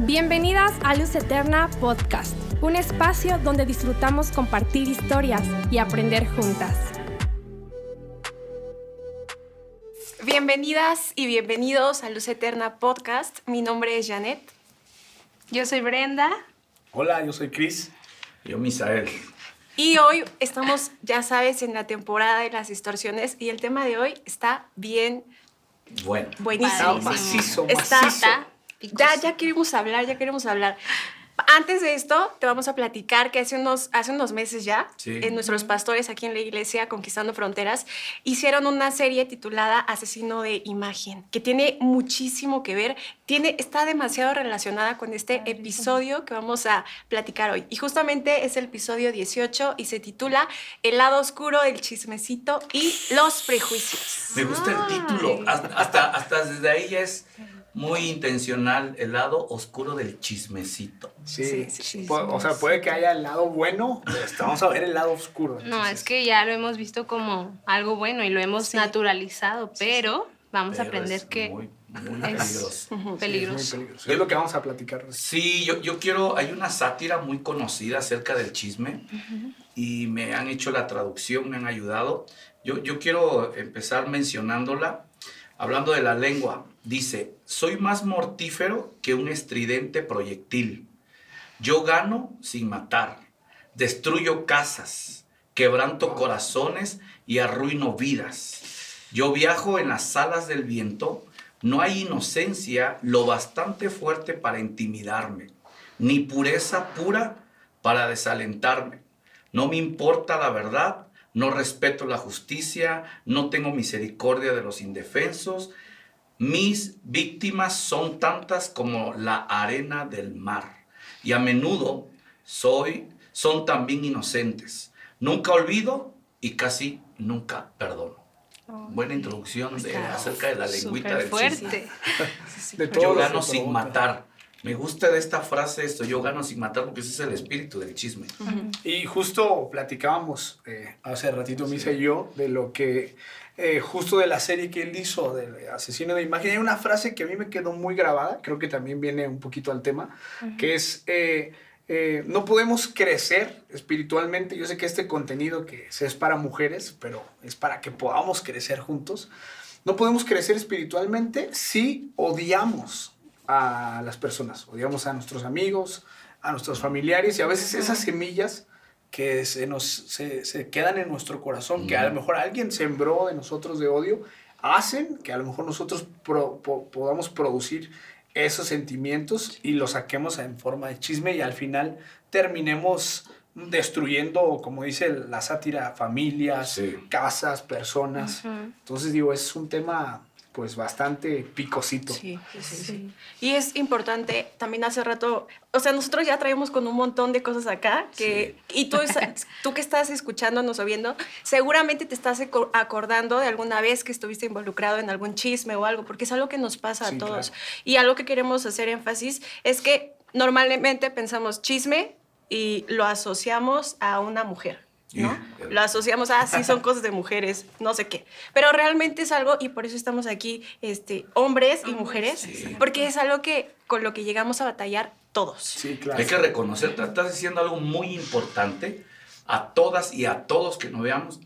Bienvenidas a Luz Eterna Podcast, un espacio donde disfrutamos compartir historias y aprender juntas. Bienvenidas y bienvenidos a Luz Eterna Podcast. Mi nombre es Janet. Yo soy Brenda. Hola, yo soy Chris. Yo, Misael. Y hoy estamos, ya sabes, en la temporada de las distorsiones y el tema de hoy está bien Bueno. buenísimo. Está macizo, Está- Ya, ya queremos hablar, ya queremos hablar. Antes de esto, te vamos a platicar que hace unos, hace unos meses ya, Sí. en nuestros pastores aquí en la iglesia Conquistando Fronteras, hicieron una serie titulada Asesino de Imagen, que tiene muchísimo que ver, tiene, está demasiado relacionada con este episodio que vamos a platicar hoy. Y justamente es el episodio 18 y se titula El lado oscuro del chismecito y los prejuicios. Me gusta el título. Hasta, hasta, hasta desde ahí ya es muy intencional el lado oscuro del chismecito. Sí, Sí, sí, sí, Pu- o sea, puede que haya el lado bueno, pero este, vamos a ver el lado oscuro. No, es que ya lo hemos visto como algo bueno y lo hemos naturalizado, pero vamos a aprender es que Muy, muy es peligroso. Sí, es peligroso. muy peligroso. Es lo que vamos a platicar. Sí, yo, yo quiero, hay una sátira muy conocida acerca del chisme y me han hecho la traducción, me han ayudado. Yo, yo quiero empezar mencionándola, hablando de la lengua. Dice, soy más mortífero que un estridente proyectil. Yo gano sin matar, destruyo casas, quebranto corazones y arruino vidas. Yo viajo en las alas del viento, no hay inocencia lo bastante fuerte para intimidarme, ni pureza pura para desalentarme. No me importa la verdad, no respeto la justicia, no tengo misericordia de los indefensos. Mis víctimas son tantas como la arena del mar y a menudo soy, son también inocentes. Nunca olvido y casi nunca perdono. Buena introducción de, acerca de la lengüita del chisme. fuerte. De Yo gano sin matar. Me gusta de esta frase esto, yo gano sin matar porque ese es el espíritu del chisme. Y justo platicábamos eh, hace ratito, Misa y yo, de lo que, eh, justo de la serie que él hizo, del asesino de imagen. Hay una frase que a mí me quedó muy grabada, creo que también viene un poquito al tema, que es, eh, eh, no podemos crecer espiritualmente. Yo sé que este contenido que es para mujeres, pero es para que podamos crecer juntos. No podemos crecer espiritualmente si odiamos a las personas, odiamos a nuestros amigos, a nuestros familiares y a veces esas semillas que se nos se, se quedan en nuestro corazón, que a lo mejor alguien sembró de nosotros de odio, hacen que a lo mejor nosotros pro- po- podamos producir esos sentimientos y los saquemos en forma de chisme y al final terminemos destruyendo, como dice la sátira, familias, Sí. casas, personas. Entonces digo, es un tema pues bastante picosito. Sí, sí, sí, sí. Y es importante, también hace rato, o sea, nosotros ya traemos con un montón de cosas acá, que, y tú, tú que estás escuchándonos o viendo, seguramente te estás aco- acordando de alguna vez que estuviste involucrado en algún chisme o algo, porque es algo que nos pasa Sí, a todos. claro. Y algo que queremos hacer énfasis es que normalmente pensamos chisme y lo asociamos a una mujer. Lo asociamos a, sí, son cosas de mujeres, no sé qué. Pero realmente es algo, y por eso estamos aquí, este, hombres y mujeres, Sí. porque es algo que con lo que llegamos a batallar todos. Sí, claro. Hay que reconocer, estás diciendo algo muy importante a todas y a todos que nos veamos.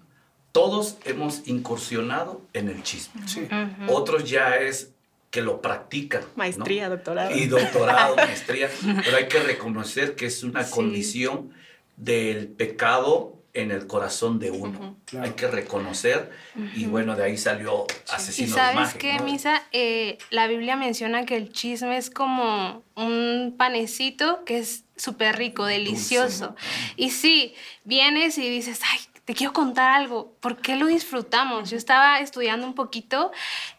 Todos hemos incursionado en el chisme. Sí. Otros ya es que lo practican. ¿no? Maestría, doctorado. Y doctorado, maestría. Pero hay que reconocer que es una Sí. condición del pecado en el corazón de uno. Claro. Hay que reconocer. Y bueno, de ahí salió Y asesino de sabes qué, ¿no? Misa, Eh, la Biblia menciona que el chisme es como un panecito que es súper rico, delicioso. Y sí, vienes y dices, ay, te quiero contar algo. ¿Por qué lo disfrutamos? Yo estaba estudiando un poquito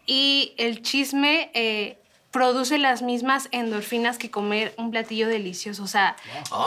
y el chisme eh, produce las mismas endorfinas que comer un platillo delicioso. O sea,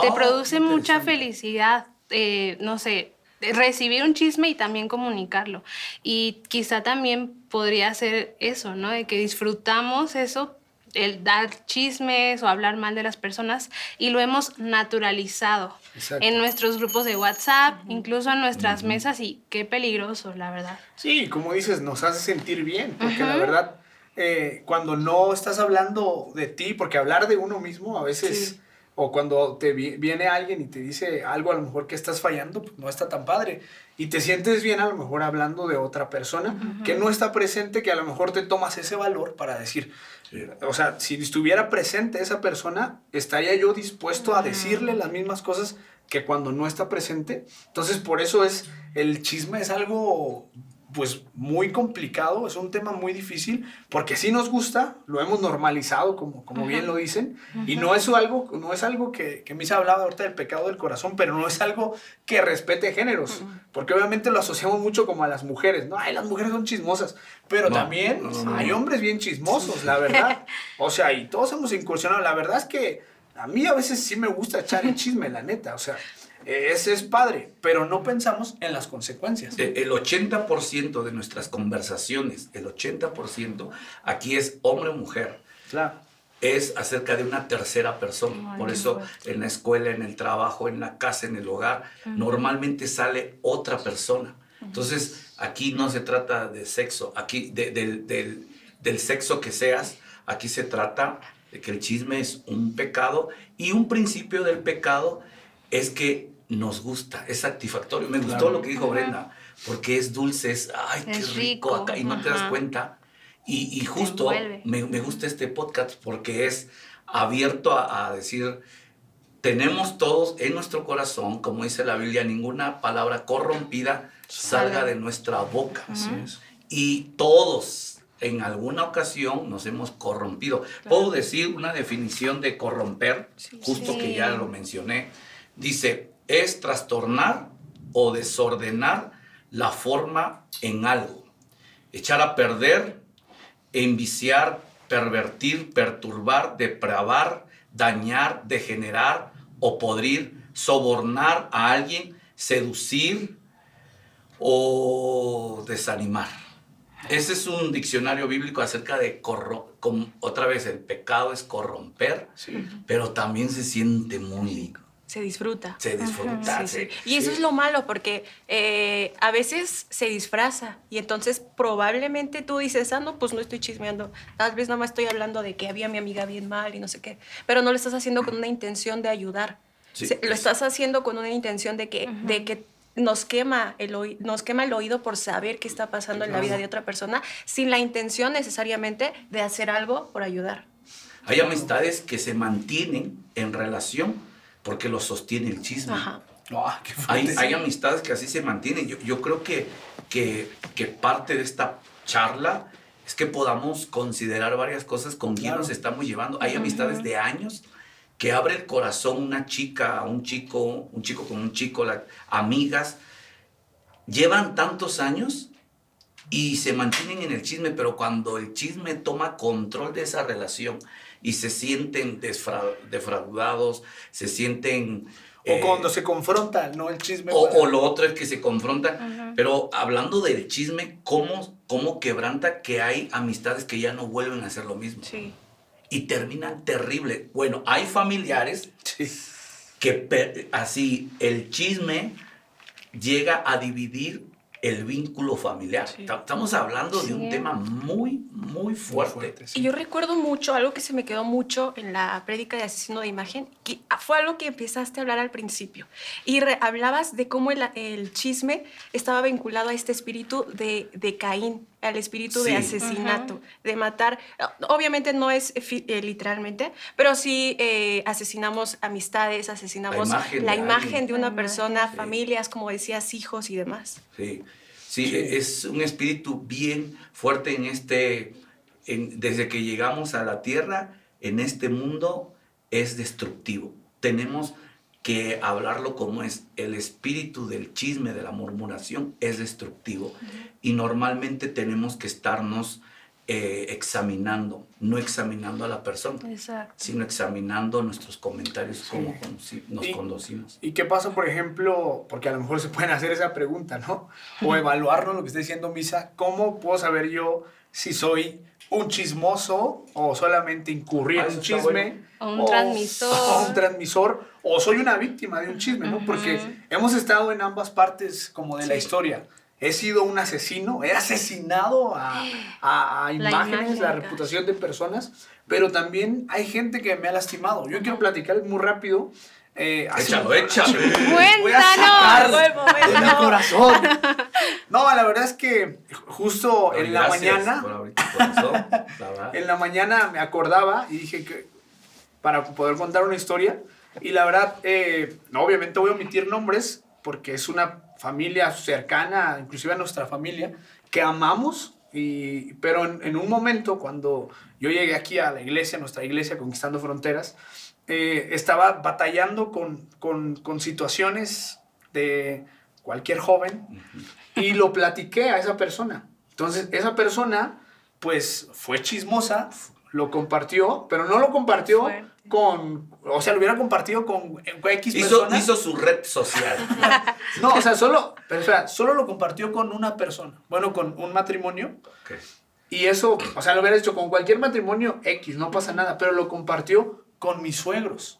te Ah, produce mucha interesante. felicidad, eh, no sé, recibir un chisme y también comunicarlo. Y quizá también podría ser eso, ¿no? De que disfrutamos eso, el dar chismes o hablar mal de las personas y lo hemos naturalizado Exacto. en nuestros grupos de WhatsApp, incluso en nuestras mesas y qué peligroso, la verdad. Sí, como dices, nos hace sentir bien, porque la verdad, eh, cuando no estás hablando de ti, porque hablar de uno mismo a veces, o cuando te viene alguien y te dice algo a lo mejor que estás fallando, pues no está tan padre. Y te sientes bien a lo mejor hablando de otra persona que no está presente, que a lo mejor te tomas ese valor para decir, o sea, si estuviera presente esa persona, estaría yo dispuesto a decirle las mismas cosas que cuando no está presente. Entonces, por eso es, el chisme es algo pues muy complicado, es un tema muy difícil, porque sí nos gusta, lo hemos normalizado, como, como bien lo dicen, y no es algo, no es algo que, que se hablaba ahorita del pecado del corazón, pero no es algo que respete géneros, porque obviamente lo asociamos mucho como a las mujeres, no, ay, las mujeres son chismosas, pero también hay hombres bien chismosos, la verdad, o sea, y todos hemos incursionado, la verdad es que a mí a veces sí me gusta echar el chisme, la neta, o sea, ese es padre, pero no pensamos en las consecuencias. Eh, el 80% de nuestras conversaciones, el 80%, aquí es hombre o mujer. Claro. Es acerca de una tercera persona. Por eso en la escuela, en el trabajo, en la casa, en el hogar, normalmente sale otra persona. Entonces, aquí no se trata de sexo, aquí del, del sexo que seas, aquí se trata de que el chisme es un pecado y un principio del pecado es que nos gusta, es satisfactorio. Me gustó lo que dijo Brenda, porque es dulce, es, ay, qué rico, acá, y no te das cuenta. Y, justo me, gusta este podcast porque es abierto a, decir, tenemos todos en nuestro corazón, como dice la Biblia, ninguna palabra corrompida salga de nuestra boca. Y todos en alguna ocasión nos hemos corrompido. Puedo decir una definición de corromper, justo que ya lo mencioné. Dice, es trastornar o desordenar la forma en algo, echar a perder, enviciar, pervertir, perturbar, depravar, dañar, degenerar o podrir, sobornar a alguien, seducir o desanimar. Ese es un diccionario bíblico acerca de, otra vez, el pecado es corromper, pero también se siente muy se disfruta. Se disfruta. Y eso es lo malo, porque eh, a veces se disfraza y entonces probablemente tú dices, ah, no, pues no estoy chismeando, tal vez nada más estoy hablando de que había mi amiga bien mal y no sé qué, pero no lo estás haciendo con una intención de ayudar. lo estás haciendo con una intención de que, de que nos quema, el nos quema el oído por saber qué está pasando en la vida de otra persona sin la intención necesariamente de hacer algo por ayudar. Hay amistades que se mantienen en relación porque lo sostiene el chisme. Ah, hay, amistades que así se mantienen. Yo, yo creo que, que, que, parte de esta charla es que podamos considerar varias cosas con quién nos estamos llevando. Hay amistades de años que abre el corazón una chica, un chico, un chico con un chico, amigas, llevan tantos años y se mantienen en el chisme, pero cuando el chisme toma control de esa relación, y se sienten defraudados, se sienten... O eh, cuando se confrontan, ¿no? El chisme. O, lo otro es que se confrontan. Pero hablando del chisme, ¿cómo, ¿cómo quebranta que hay amistades que ya no vuelven a hacer lo mismo? Sí. Y terminan terrible. Bueno, hay familiares que así el chisme llega a dividir el vínculo familiar. Estamos hablando de un tema muy, muy fuerte. y yo recuerdo mucho, algo que se me quedó mucho en la prédica de asesino de imagen, que fue algo que empezaste a hablar al principio. Y hablabas de cómo el, el, chisme estaba vinculado a este espíritu de, de Caín, al espíritu de asesinato, de matar. Obviamente no es eh, literalmente, pero sí eh, asesinamos amistades, asesinamos la imagen, de, una persona, familias, como decías, hijos y demás. Sí, sí, es un espíritu bien fuerte en este, desde que llegamos a la tierra, en este mundo es destructivo. Tenemos que hablarlo como es el espíritu del chisme, de la murmuración, es destructivo. Y normalmente tenemos que estarnos eh, examinando, no examinando a la persona, sino examinando nuestros comentarios, como nos conocimos. ¿Y qué pasa, por ejemplo, porque a lo mejor se pueden hacer esa pregunta, ¿no? O evaluarnos lo que está diciendo Misa, ¿cómo puedo saber yo si soy un chismoso o solamente incurrir en un chisme? O un transmisor. O un transmisor, o soy una víctima de un chisme, ¿no? Porque hemos estado en ambas partes como de la historia. He sido un asesino, he asesinado a, a- a La imágenes, imagen, la claro. reputación de personas, pero también hay gente que me ha lastimado. Yo quiero platicar muy rápido. eh, así- Échalo, échalo. Voy a sacar Cuéntanos. de mi corazón. No, la verdad es que justo Ay, en la mañana, por corazón, la en la mañana me acordaba y dije que para poder contar una historia y la verdad, eh, no, obviamente voy a omitir nombres porque es una familia cercana, inclusive a nuestra familia, que amamos, y, pero en, en un momento cuando yo llegué aquí a la iglesia, nuestra iglesia, Conquistando Fronteras, eh, estaba batallando con, con, con situaciones de cualquier joven y lo platiqué a esa persona. Entonces, esa persona, pues, fue chismosa, lo compartió, pero no lo compartió. Con, o sea, lo hubiera compartido con X Hizo, personas. hizo su red social. No, o sea, solo, pero espera, solo lo compartió con una persona. Bueno, con un matrimonio. Y eso, o sea, lo hubiera hecho con cualquier matrimonio X, no pasa nada, pero lo compartió con mis suegros.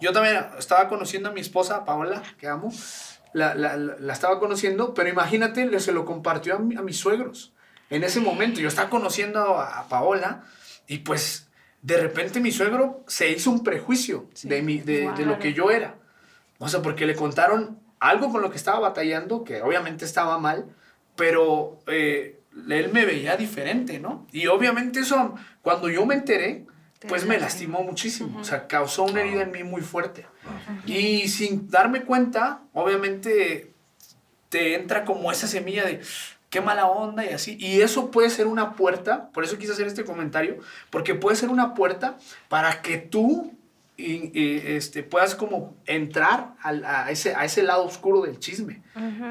Yo también estaba conociendo a mi esposa, Paola, que amo, la, la- la- la estaba conociendo, pero imagínate, le- se lo compartió a, mi- a mis suegros. En ese momento, yo estaba conociendo a, a Paola y pues de repente mi suegro se hizo un prejuicio de, mi, de, de lo que yo era. O sea, porque le contaron algo con lo que estaba batallando, que obviamente estaba mal, pero eh, él me veía diferente, ¿no? Y obviamente eso, cuando yo me enteré, pues me lastimó muchísimo. O sea, causó una herida en mí muy fuerte. Y sin darme cuenta, obviamente te entra como esa semilla de qué mala onda y así. Y eso puede ser una puerta, por eso quise hacer este comentario, porque puede ser una puerta para que tú y, y, este, puedas como entrar al- a, ese, a ese lado oscuro del chisme.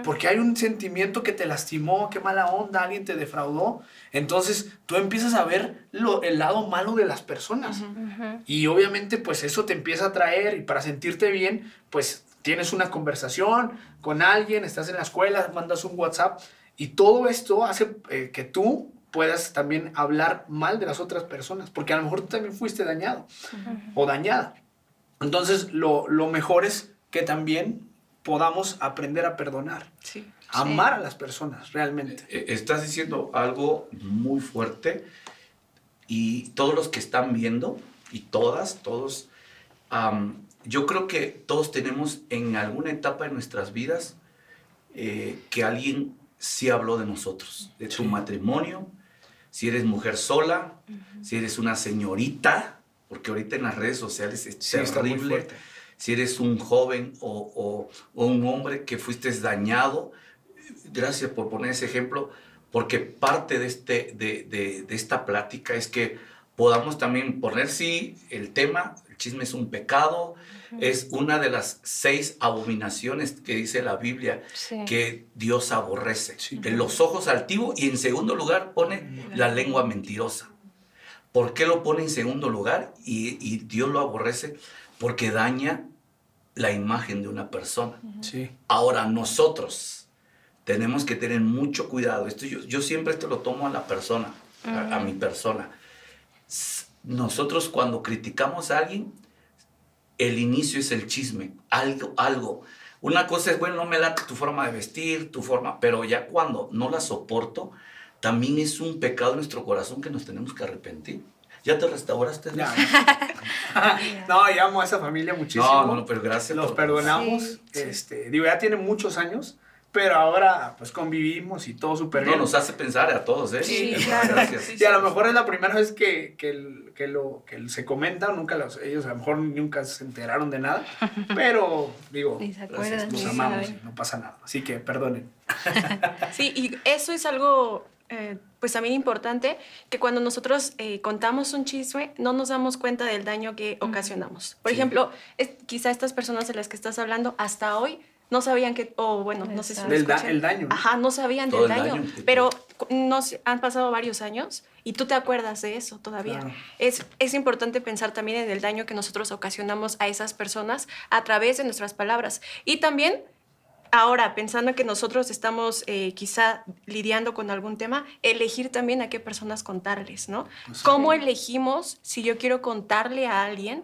Porque hay un sentimiento que te lastimó, qué mala onda, alguien te defraudó. Entonces tú empiezas a ver lo, el lado malo de las personas. Y obviamente pues eso te empieza a atraer y para sentirte bien pues tienes una conversación con alguien, estás en la escuela, mandas un WhatsApp y todo esto hace eh, que tú puedas también hablar mal de las otras personas, porque a lo mejor tú también fuiste dañado o dañada. Entonces lo, lo mejor es que también podamos aprender a perdonar, Sí. amar a las personas realmente. Eh, Estás diciendo algo muy fuerte y todos los que están viendo y todas, todos, am, yo creo que todos tenemos en alguna etapa de nuestras vidas eh, que alguien sí habló de nosotros, de tu Sí. matrimonio, si eres mujer sola, si eres una señorita, porque ahorita en las redes sociales es Sí, terrible. si eres un joven o, o- o un hombre que fuiste dañado, gracias por poner ese ejemplo, porque parte de, este, de, de- de esta plática es que podamos también poner, sí, el tema, chisme es un pecado, es una de las seis abominaciones que dice la Biblia Sí. que Dios aborrece. Sí. De los ojos altivos y en segundo lugar pone la lengua mentirosa. ¿Por qué lo pone en segundo lugar? Y, y Dios lo aborrece porque daña la imagen de una persona. Sí. Ahora, nosotros tenemos que tener mucho cuidado. Esto yo, yo siempre esto lo tomo a la persona, a, a mi persona. Nosotros cuando criticamos a alguien, el inicio es el chisme, algo, algo. Una cosa es, bueno, no me late tu forma de vestir, tu forma, pero ya cuando no la soporto, también es un pecado en nuestro corazón que nos tenemos que arrepentir. ¿Ya te restauraste? Ya. no, yo amo a esa familia muchísimo. No, no, no, pero gracias. Los por- perdonamos. Sí, Este, digo, ya tiene muchos años, pero ahora pues convivimos y todo súper No, bien. nos hace pensar a todos, ¿eh? Sí, claro. Gracias. Y a lo mejor es la primera vez que, que, el- que lo, que se comenta, nunca los, ellos a lo mejor nunca se enteraron de nada, pero digo, Gracias, acuerdan. nos amamos y no pasa nada. Así que perdonen. Sí, y eso es algo, eh, pues también importante, que cuando nosotros eh, contamos un chisme, no nos damos cuenta del daño que ocasionamos. Por Sí. ejemplo, es- quizá estas personas de las que estás hablando hasta hoy no sabían que, o bueno, no sé si Del da- el daño, ¿no? Ajá, no sabían Todo del el daño, pero cu- no sé, han pasado varios años y tú te acuerdas de eso todavía. Claro. Es, es importante pensar también en el daño que nosotros ocasionamos a esas personas a través de nuestras palabras. Y también Ahora, pensando que nosotros estamos eh, quizá lidiando con algún tema, elegir también a qué personas contarles, ¿no? ¿Cómo elegimos si yo quiero contarle a alguien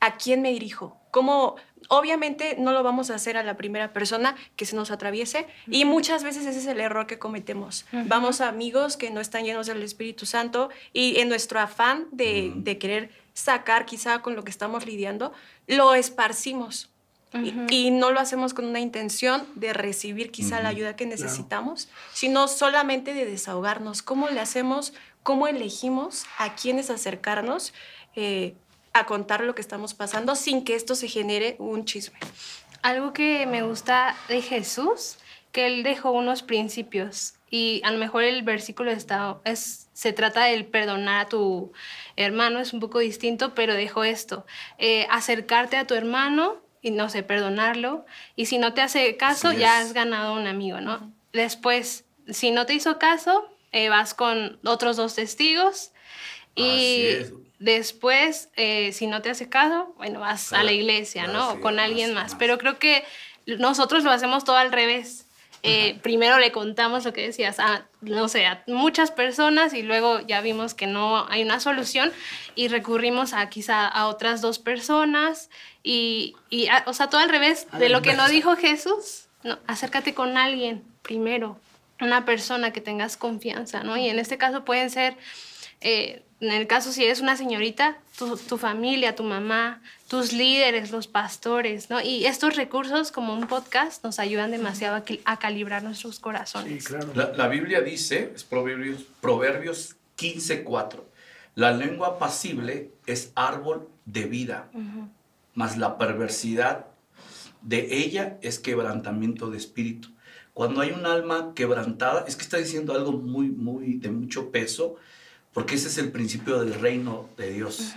a quién me dirijo? Cómo obviamente no lo vamos a hacer a la primera persona que se nos atraviese y muchas veces ese es el error que cometemos. Vamos a amigos que no están llenos del Espíritu Santo y en nuestro afán de, de querer sacar quizá con lo que estamos lidiando, lo esparcimos. y, no lo hacemos con una intención de recibir quizá la ayuda que necesitamos, sino solamente de desahogarnos. ¿Cómo le hacemos? ¿Cómo elegimos a quiénes acercarnos? Eh, a contar lo que estamos pasando sin que esto se genere un chisme. Algo que me gusta de Jesús, que él dejó unos principios y a lo mejor el versículo está, es, se trata del perdonar a tu hermano, es un poco distinto, pero dejó esto, eh, acercarte a tu hermano y no sé, perdonarlo, y si no te hace caso, ya has ganado un amigo, ¿no? Después, si no te hizo caso, eh, vas con otros dos testigos y Después, eh, si no te hace caso, bueno, vas a la iglesia, ¿no? o con alguien más. Pero creo que nosotros lo hacemos todo al revés. Eh, primero le contamos lo que decías a, no sé, a muchas personas y luego ya vimos que no hay una solución y recurrimos a quizá a otras dos personas y, y o sea, todo al revés de lo que no dijo Jesús. No, acércate con alguien primero, una persona que tengas confianza, ¿no? Y en este caso pueden ser eh, en el caso si eres una señorita, tu, familia, tu mamá, tus líderes, los pastores, ¿no? Y estos recursos como un podcast nos ayudan demasiado a, calibrar nuestros corazones. Sí, claro. la, Biblia dice, es Proverbios, Proverbios 15.4, la lengua pasible es árbol de vida, mas la perversidad de ella es quebrantamiento de espíritu. Cuando hay un alma quebrantada, es que está diciendo algo muy, muy de mucho peso, porque ese es el principio del reino de Dios.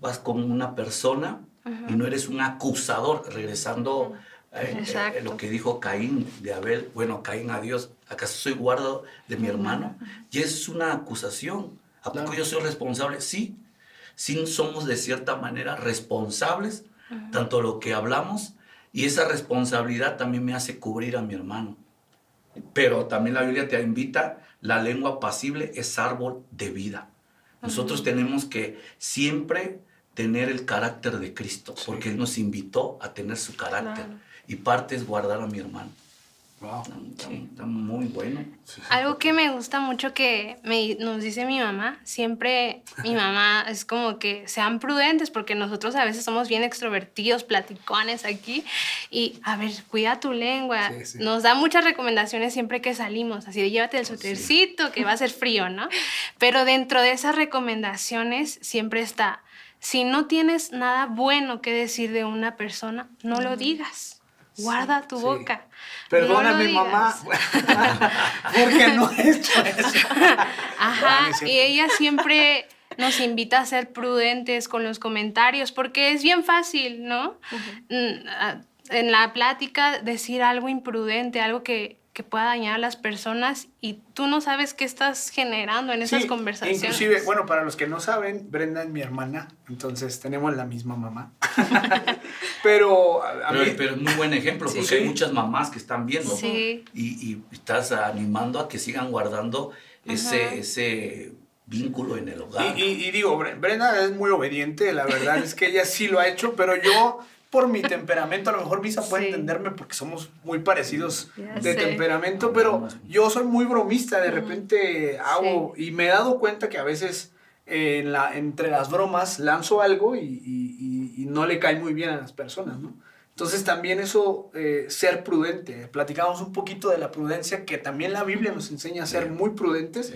Vas con una persona y no eres un acusador, regresando a eh, eh, lo que dijo Caín de Abel, bueno, Caín a Dios, ¿acaso soy guardo de mi hermano? Y es una acusación. ¿A poco yo soy responsable? Sí, sí somos de cierta manera responsables, tanto lo que hablamos, y esa responsabilidad también me hace cubrir a mi hermano. Pero también la Biblia te invita la lengua pasible es árbol de vida. Nosotros tenemos que siempre tener el carácter de Cristo, porque Él nos invitó a tener su carácter. Y parte es guardar a mi hermano. Wow. Está, muy bueno. Algo que me gusta mucho que me, nos dice mi mamá, siempre mi mamá es como que sean prudentes porque nosotros a veces somos bien extrovertidos, platicones aquí y a ver, cuida tu lengua. Nos da muchas recomendaciones siempre que salimos, así de llévate el suétercito que va a ser frío, ¿no? Pero dentro de esas recomendaciones siempre está, si no tienes nada bueno que decir de una persona, no lo digas guarda tu boca. Perdona mi mamá, porque no he hecho eso. Ajá, y ella siempre nos invita a ser prudentes con los comentarios, porque es bien fácil, ¿no? Mm, en la plática decir algo imprudente, algo que, que pueda dañar a las personas y tú no sabes qué estás generando en esas conversaciones. Inclusive, bueno, para los que no saben, Brenda es mi hermana, entonces tenemos la misma mamá. pero, pero, es muy buen ejemplo, porque hay muchas mamás que están viendo y, y, estás animando a que sigan guardando ese, ese vínculo en el hogar. Y, y, digo, Brenda es muy obediente, la verdad es que ella sí lo ha hecho, pero yo por mi temperamento, a lo mejor Misa puede entenderme porque somos muy parecidos de temperamento, pero yo soy muy bromista, de repente hago, y me he dado cuenta que a veces en la, entre las bromas lanzo algo y, no le cae muy bien a las personas, ¿no? Entonces también eso, eh, ser prudente, platicamos un poquito de la prudencia, que también la Biblia nos enseña a ser muy prudentes.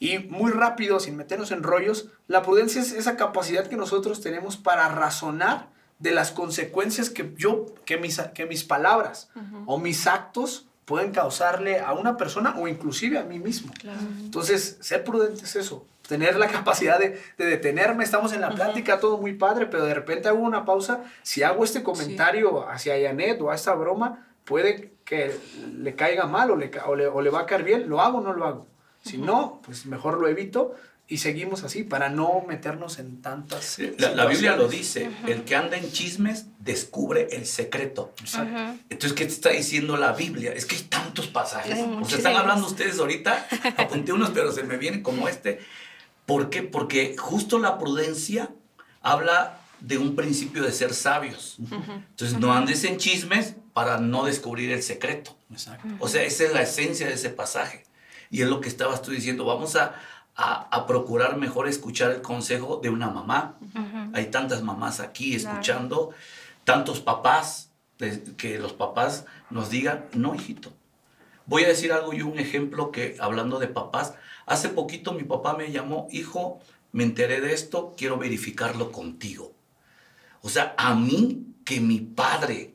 Y muy rápido, sin meternos en rollos, la prudencia es esa capacidad que nosotros tenemos para razonar de las consecuencias que yo, que mis, que mis palabras o mis actos pueden causarle a una persona o inclusive a mí mismo. Entonces, ser prudente es eso, tener la capacidad de, detenerme, estamos en la plática, todo muy padre, pero de repente hago una pausa, si hago este comentario hacia Janet o a esta broma, puede que le caiga mal o le, o le, o le va a caer bien, lo hago o no lo hago. Si no, pues mejor lo evito y seguimos así para no meternos en tantas. La, Biblia lo dice: el que anda en chismes descubre el secreto. Entonces, ¿qué te está diciendo la Biblia? Es que hay tantos pasajes. O sea, están hablando ustedes ahorita, apunté unos, pero se me vienen como este. ¿Por qué? Porque justo la prudencia habla de un principio de ser sabios. Entonces, no andes en chismes para no descubrir el secreto. Exacto. O sea, esa es la esencia de ese pasaje. Y es lo que estabas tú diciendo. Vamos a, a, a procurar mejor escuchar el consejo de una mamá. Hay tantas mamás aquí escuchando, tantos papás, de- que los papás nos digan, no, hijito. Voy a decir algo y un ejemplo que, hablando de papás, hace poquito mi papá me llamó, hijo, me enteré de esto, quiero verificarlo contigo. O sea, a mí que mi padre,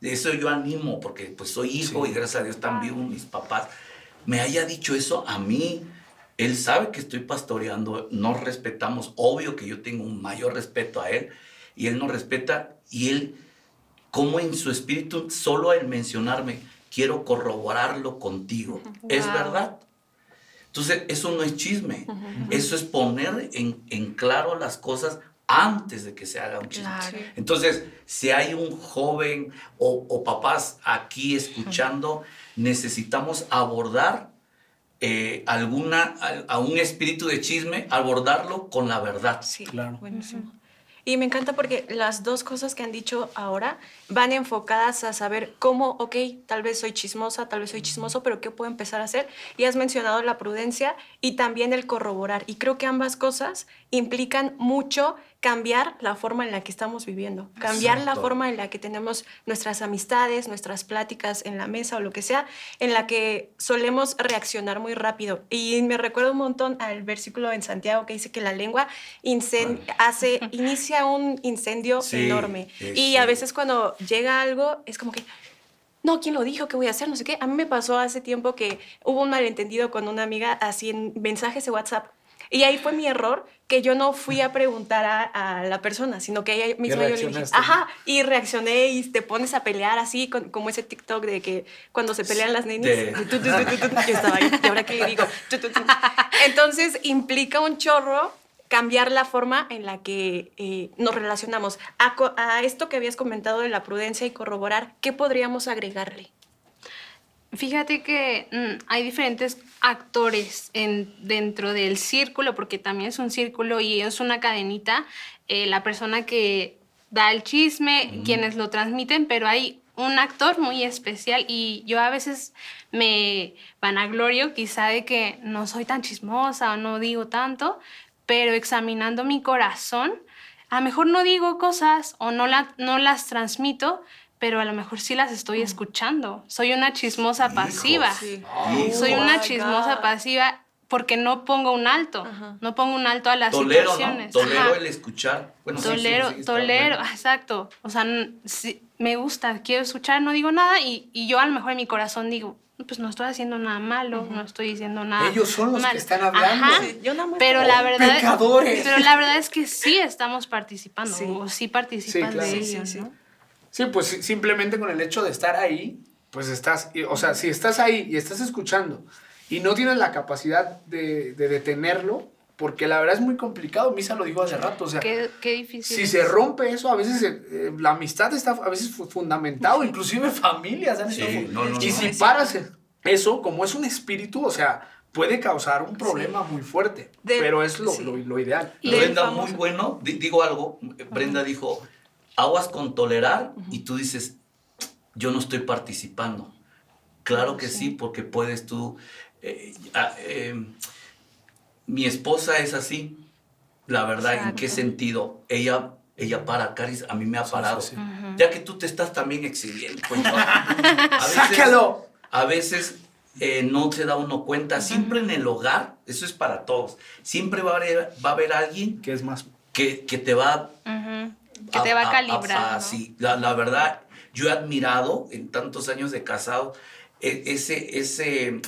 de eso yo animo, porque pues soy hijo Sí. y gracias a Dios están vivos mis papás, me haya dicho eso a mí. Él sabe que estoy pastoreando, nos respetamos, obvio que yo tengo un mayor respeto a él y él nos respeta y él, como en su espíritu, solo al mencionarme, quiero corroborarlo contigo. Es Wow. verdad. Entonces, eso no es chisme, eso es poner en, en claro las cosas antes de que se haga un chisme. Claro. Entonces, si hay un joven o, o papás aquí escuchando, necesitamos abordar eh, alguna, a, a un espíritu de chisme, abordarlo con la verdad. Sí, Claro. buenísimo. Y me encanta porque las dos cosas que han dicho ahora van enfocadas a saber cómo, ok, tal vez soy chismosa, tal vez soy chismoso, pero ¿qué puedo empezar a hacer? Y has mencionado la prudencia y también el corroborar. Y creo que ambas cosas implican mucho cambiar la forma en la que estamos viviendo, cambiar la forma en la que tenemos nuestras amistades, nuestras pláticas en la mesa o lo que sea, en la que solemos reaccionar muy rápido. Y me recuerda un montón al versículo en Santiago que dice que la lengua hace, inicia un incendio Sí, enorme. sí, Y a veces cuando llega algo es como que, no, ¿quién lo dijo? ¿Qué voy a hacer? No sé qué. A mí me pasó hace tiempo que hubo un malentendido con una amiga así en mensajes de WhatsApp. Y ahí fue mi error, que yo no fui a preguntar a, a la persona, sino que ella misma yo le dije, ajá, y reaccioné y te pones a pelear así, con- como ese TikTok de que cuando se pelean las nenis, De- tu, tu, tu, tu, tu, yo estaba ahí, y ahora qué le digo, entonces implica un chorro cambiar la forma en la que eh, nos relacionamos. A esto que habías comentado de la prudencia y corroborar, ¿qué podríamos agregarle? Fíjate que mm, hay diferentes actores en, dentro del círculo, porque también es un círculo y es una cadenita. eh, la persona que da el chisme, quienes lo transmiten, pero hay un actor muy especial y yo a veces me vanaglorio quizá de que no soy tan chismosa o no digo tanto, pero examinando mi corazón, a lo mejor no digo cosas o no, la, no las transmito, pero a lo mejor sí las estoy escuchando. Soy una chismosa Hijo, pasiva. sí. Soy Oh una chismosa God. pasiva porque no pongo un alto. Ajá. No pongo un alto a las Tolero, ¿no? situaciones. Tolero Ajá. el escuchar. Bueno, sí, sí, Tolero, sí, está tolero, bueno. exacto. O sea, me gusta, quiero escuchar, no digo nada y, y yo a lo mejor en mi corazón digo, pues no estoy haciendo nada malo, no estoy diciendo nada. Ellos son los que malo". están hablando. Ajá, yo nada más- pero la verdad, pecadores. pero la verdad es que sí estamos participando Sí. o sí participas Sí, claro. de Sí, ello, sí, sí. ¿no? Sí, pues sí, simplemente con el hecho de estar ahí, pues estás, y- o sea, si estás ahí y estás escuchando y no tienes la capacidad de, de detenerlo, porque la verdad es muy complicado, Misa lo dijo hace rato, o sea, Qué, qué difícil. si es. se rompe eso, a veces eh, la amistad está a veces fu- fundamentado, inclusive familias han Sí, no, no, y no. si paras eso, como es un espíritu, o sea, puede causar un problema muy fuerte, De- pero es lo, sí. lo, lo ideal. Y Brenda, muy bueno. Di- digo algo. Brenda dijo, aguas con tolerar. Y tú dices, yo no estoy participando. Claro que sí, porque puedes tú. eh, ah, eh, mi esposa es así. La verdad, ¿en qué sentido? Ella, ella para, Caris, a mí me ha parado. sí, sí. Ya que tú te estás también exhibiendo. pues. A veces- ¡Sácalo! a veces eh, no se da uno cuenta. Siempre en el hogar, eso es para todos, siempre va a haber, va a haber alguien Que es más que, que te va. Que te va a calibrar. ¿no? sí, la, la verdad, yo he admirado en tantos años de casado e- ese, ese,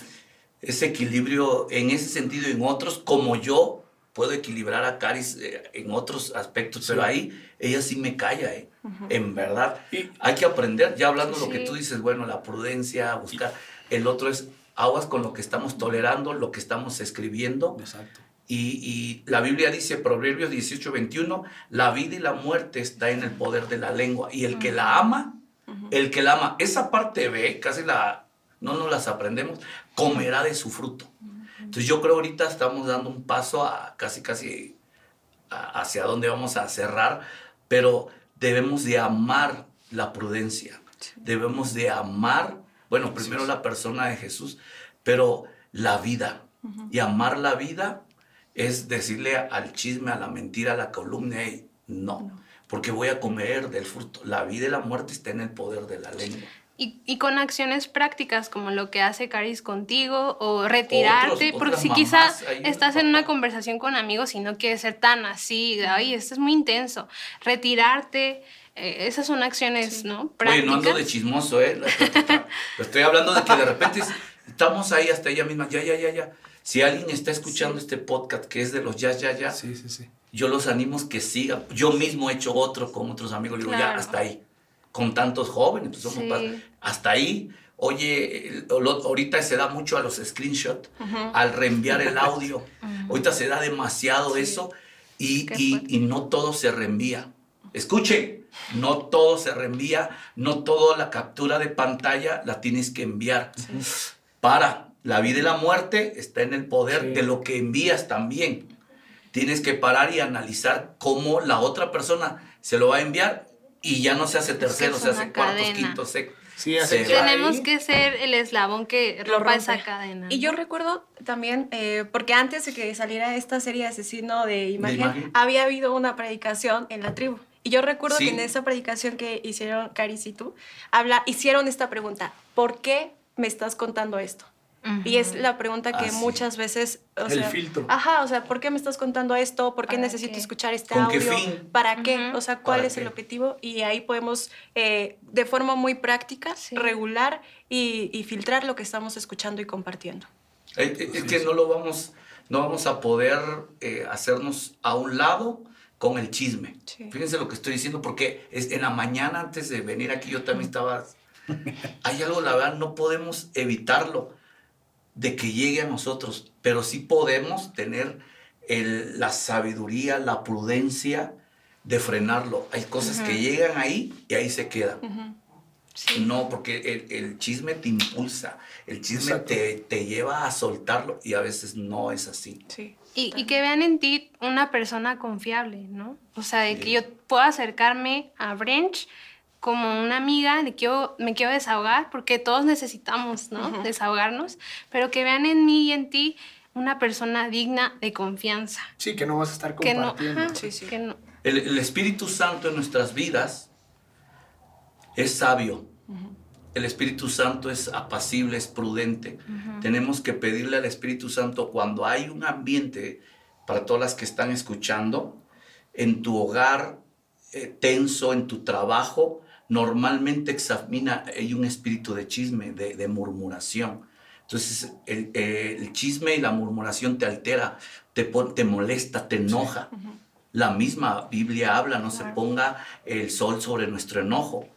ese equilibrio en ese sentido y en otros, como yo puedo equilibrar a Caris eh, en otros aspectos, pero ahí ella sí me calla, ¿eh? En verdad. Y- Hay que aprender, ya hablando lo que Sí. tú dices, bueno, la prudencia, buscar. El otro es aguas con lo que estamos tolerando, lo que estamos escribiendo. Exacto. Y, y la Biblia dice, Proverbios 18, 21, la vida y la muerte está en el poder de la lengua. Y el que la ama, el que la ama, esa parte B, casi la, no nos las aprendemos, comerá de su fruto. Entonces yo creo ahorita estamos dando un paso a casi, casi a- hacia donde vamos a cerrar, pero debemos de amar la prudencia, debemos de amar, bueno, primero la persona de Jesús, pero la vida. Y amar la vida es decirle al chisme, a la mentira, a la columna, no, porque voy a comer del fruto. La vida y la muerte está en el poder de la lengua. Y, y, con acciones prácticas como lo que hace Caris contigo o retirarte, porque si quizás estás en una conversación con amigos y no quieres ser tan así, ay, esto es muy intenso, retirarte, eh, esas son acciones, ¿no? Prácticas. Oye, no ando de chismoso, ¿eh? estoy hablando de que de repente estamos ahí hasta ella misma, ya, ya, ya, ya. Si alguien está escuchando este podcast que es de los ya, ya, ya, sí, sí, sí. yo los animo que siga. Yo mismo he hecho otro con otros amigos, digo, ya, hasta ahí con tantos jóvenes, pues somos hasta ahí. Oye, ahorita se da mucho a los screenshots, al reenviar el audio. Ahorita se da demasiado eso y, y, no todo se reenvía. Escuche, no todo se reenvía, no toda la captura de pantalla la tienes que enviar. Para, la vida y la muerte está en el poder de lo que envías también. Tienes que parar y analizar cómo la otra persona se lo va a enviar y ya no se hace tercero, se hace cuartos, quintos, sextos. Sí, Tenemos que ser el eslabón que rompa esa cadena. Y yo recuerdo también, eh, porque antes de que saliera esta serie de Asesino de imagen, había habido una predicación en la tribu. Y yo recuerdo que en esa predicación que hicieron Caris y tú, habla, hicieron esta pregunta, ¿por qué me estás contando esto? Y es la pregunta que muchas veces... O el filtro. Ajá, o sea, ¿por qué me estás contando esto? ¿Por qué necesito escuchar este audio? Qué fin? ¿Para qué? O sea, ¿cuál es el objetivo? Y ahí podemos, eh, de forma muy práctica, regular y, filtrar lo que estamos escuchando y compartiendo. Es que no lo vamos, no vamos a poder eh, hacernos a un lado con el chisme. Fíjense lo que estoy diciendo, porque es, en la mañana antes de venir aquí yo también estaba... Hay algo, la verdad, no podemos evitarlo de que llegue a nosotros, pero sí podemos tener la sabiduría, la prudencia de frenarlo. Hay cosas que llegan ahí y ahí se quedan. No, porque el, chisme te impulsa, el chisme te, lleva a soltarlo y a veces no es así. Y, que vean en ti una persona confiable, ¿no? O sea, de que yo pueda acercarme a Brench como una amiga, de que yo me quiero desahogar, porque todos necesitamos, ¿no? Desahogarnos, pero que vean en mí y en ti una persona digna de confianza. Sí, que no vas a estar compartiendo. sí, sí. Que no. el, Espíritu Santo en nuestras vidas es sabio. El Espíritu Santo es apacible, es prudente. Tenemos que pedirle al Espíritu Santo cuando hay un ambiente, para todas las que están escuchando, en tu hogar eh, tenso, en tu trabajo, normalmente examina, hay un espíritu de chisme, de, murmuración. Entonces, el, chisme y la murmuración te altera, te, te molesta, te enoja. La misma Biblia habla, no se ponga el sol sobre nuestro enojo,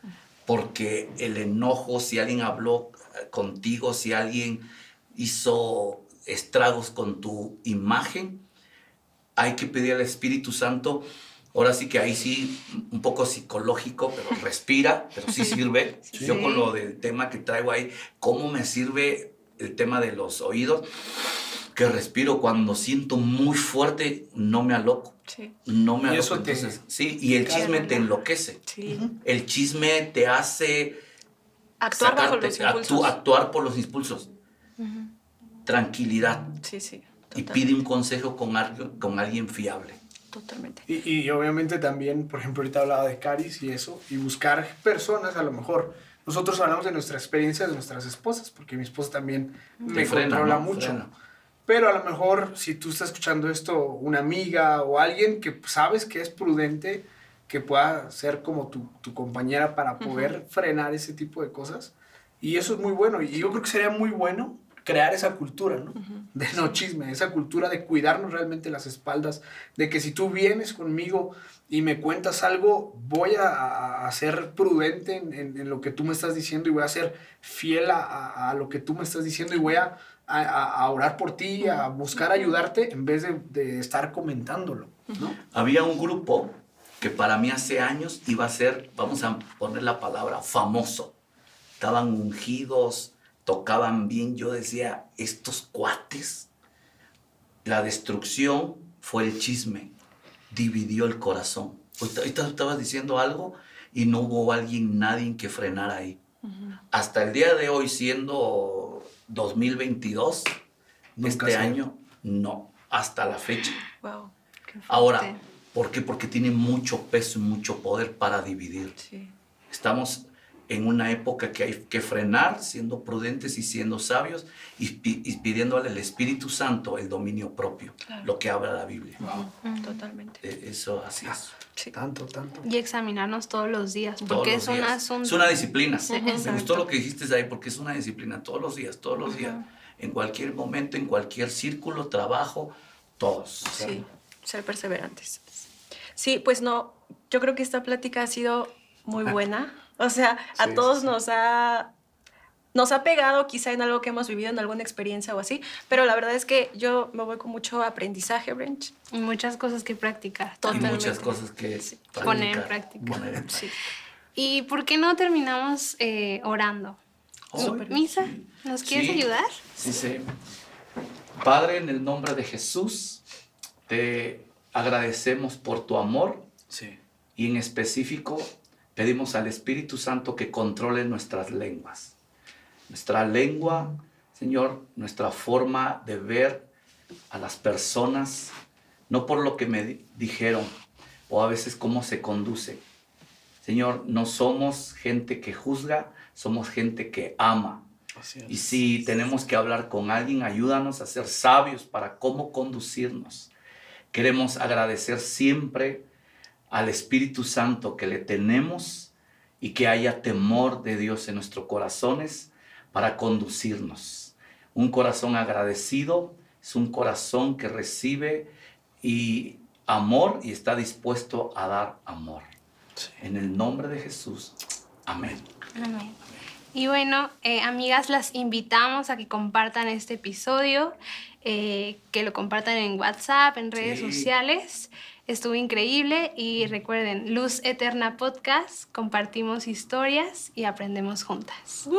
porque el enojo, si alguien habló contigo, si alguien hizo estragos con tu imagen, hay que pedir al Espíritu Santo Ahora sí que ahí sí, un poco psicológico, pero respira, pero sí sirve. Yo con lo del tema que traigo ahí, ¿cómo me sirve el tema de los oídos? Que respiro cuando siento muy fuerte, no me aloco. Sí. No me aloco. Entonces, sí, y el chisme te enloquece. Sí. El chisme te hace actuar bajo los impulsos. actuar por los impulsos. Tranquilidad. Sí, sí. Y pide un consejo con, con alguien fiable. Totalmente. Y, y, obviamente también, por ejemplo, ahorita hablaba de Caris y eso, y buscar personas, a lo mejor. Nosotros hablamos de nuestra experiencia de nuestras esposas, porque mi esposa también me controla mucho. Pero a lo mejor, si tú estás escuchando esto, una amiga o alguien que sabes que es prudente, que pueda ser como tu, tu compañera para poder frenar ese tipo de cosas. Y eso es muy bueno. Y yo creo que sería muy bueno crear esa cultura, ¿no? De no chisme, esa cultura de cuidarnos realmente las espaldas, de que si tú vienes conmigo y me cuentas algo, voy a, ser prudente en, lo que tú me estás diciendo y voy a ser fiel a, lo que tú me estás diciendo y voy a, orar por ti, a buscar ayudarte en vez de, de estar comentándolo, ¿no? Había un grupo que para mí hace años iba a ser, vamos a poner la palabra, famoso. Estaban ungidos, tocaban bien, yo decía, estos cuates, la destrucción fue el chisme, dividió el corazón. Ahorita estabas diciendo algo y no hubo alguien, nadie que frenara ahí. Hasta el día de hoy, siendo 2022, Nunca este año, no, hasta la fecha. Wow. Qué. Ahora, ¿por qué? Porque tiene mucho peso y mucho poder para dividir. Sí. Estamos en una época que hay que frenar, siendo prudentes y siendo sabios y, y pidiéndole al Espíritu Santo el dominio propio, Claro. lo que habla la Biblia. Totalmente. Eh, Eso así es. Sí. Tanto, tanto. Y examinarnos todos los días, porque los es un días. asunto. Es una disciplina. Sí, Me exacto. gustó lo que dijiste ahí porque es una disciplina todos los días, todos los días. En cualquier momento, en cualquier círculo, trabajo, todos. Sí, ser perseverantes. Sí, pues no, yo creo que esta plática ha sido muy buena. O sea, a Sí, todos sí, nos ha nos ha pegado quizá en algo que hemos vivido, en alguna experiencia o así, pero la verdad es que yo me voy con mucho aprendizaje, Branch. Y muchas cosas que practicar. Y Totalmente. muchas cosas que Poner en práctica. poner en Sí. ¿Y por qué no terminamos eh, orando? Misa, ¿nos quieres Sí. ayudar? Sí, sí. Padre, en el nombre de Jesús, te agradecemos por tu amor Sí. y en específico pedimos al Espíritu Santo que controle nuestras lenguas. Nuestra lengua, Señor, nuestra forma de ver a las personas, no por lo que me di- dijeron o a veces cómo se conduce. Señor, no somos gente que juzga, somos gente que ama. Y si tenemos que hablar con alguien, ayúdanos a ser sabios para cómo conducirnos. Queremos agradecer siempre al Espíritu Santo que le tenemos y que haya temor de Dios en nuestros corazones para conducirnos. Un corazón agradecido es un corazón que recibe y amor y está dispuesto a dar amor. Sí. En el nombre de Jesús. Amén. Amén. Y bueno, eh, amigas, las invitamos a que compartan este episodio, eh, que lo compartan en WhatsApp, en redes Sí. sociales. Estuvo increíble y recuerden, Luz Eterna Podcast, compartimos historias y aprendemos juntas.